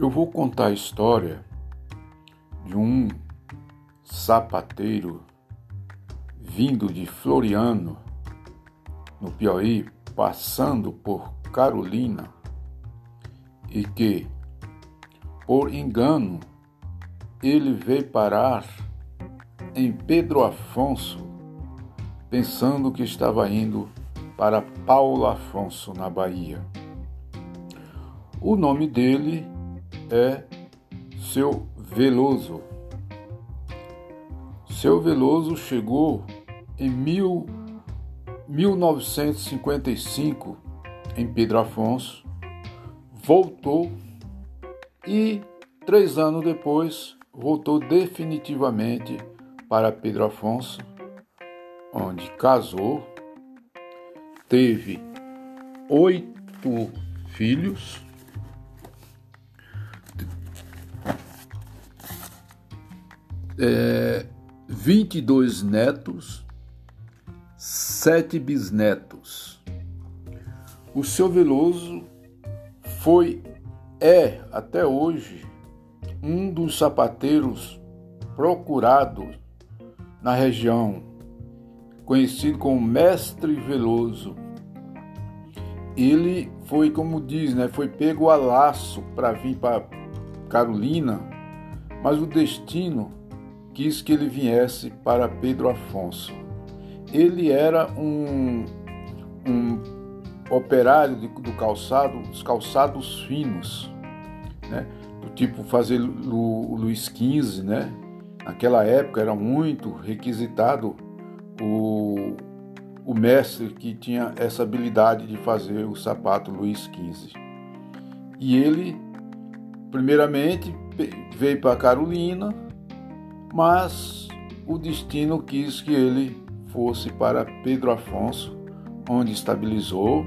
Eu vou contar a história de um sapateiro vindo de Floriano, no Piauí, passando por Carolina, e que, por engano, ele veio parar em Pedro Afonso, pensando que estava indo para Paulo Afonso, na Bahia. O nome dele é Seu Veloso. Seu Veloso chegou em mil, 1955 em Pedro Afonso, voltou e três anos depois voltou definitivamente para Pedro Afonso, onde casou, teve oito filhos é, 22 netos, sete bisnetos. O seu Veloso foi, é até hoje, um dos sapateiros procurados na região, conhecido como Mestre Veloso. Ele foi, como diz, né, foi pego a laço para vir para Carolina, mas o destino quis que ele viesse para Pedro Afonso. Ele era um, um operário do calçado, dos calçados finos, né? do tipo fazer o Luiz XV, né? Naquela época era muito requisitado o, o mestre que tinha essa habilidade de fazer o sapato Luiz XV. E ele, primeiramente, veio para Carolina, mas o destino quis que ele fosse para Pedro Afonso, onde estabilizou.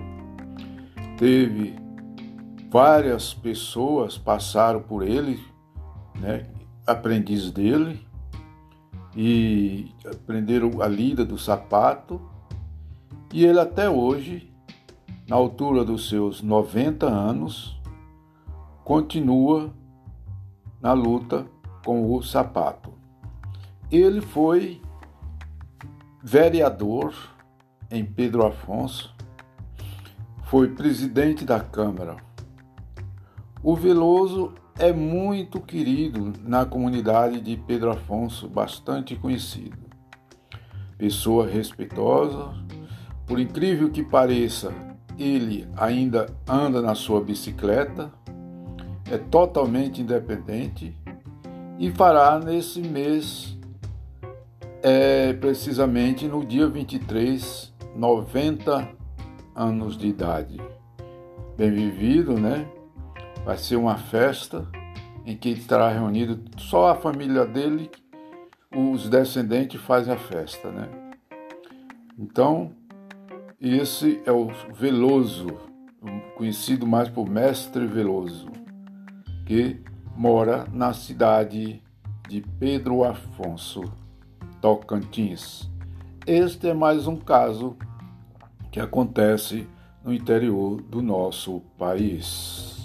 Teve várias pessoas passaram por ele, né, aprendiz dele, e aprenderam a lida do sapato. E ele até hoje, na altura dos seus 90 anos, continua na luta com o sapato. Ele foi vereador em Pedro Afonso, foi presidente da Câmara. O Veloso é muito querido na comunidade de Pedro Afonso, bastante conhecido. Pessoa respeitosa, por incrível que pareça, ele ainda anda na sua bicicleta, é totalmente independente e fará nesse mês é precisamente no dia 23, 90 anos de idade. Bem vivido, né? Vai ser uma festa em que estará reunido só a família dele, os descendentes fazem a festa, né? Então, esse é o Veloso, conhecido mais por Mestre Veloso, que mora na cidade de Pedro Afonso Tocantins. Este é mais um caso que acontece no interior do nosso país.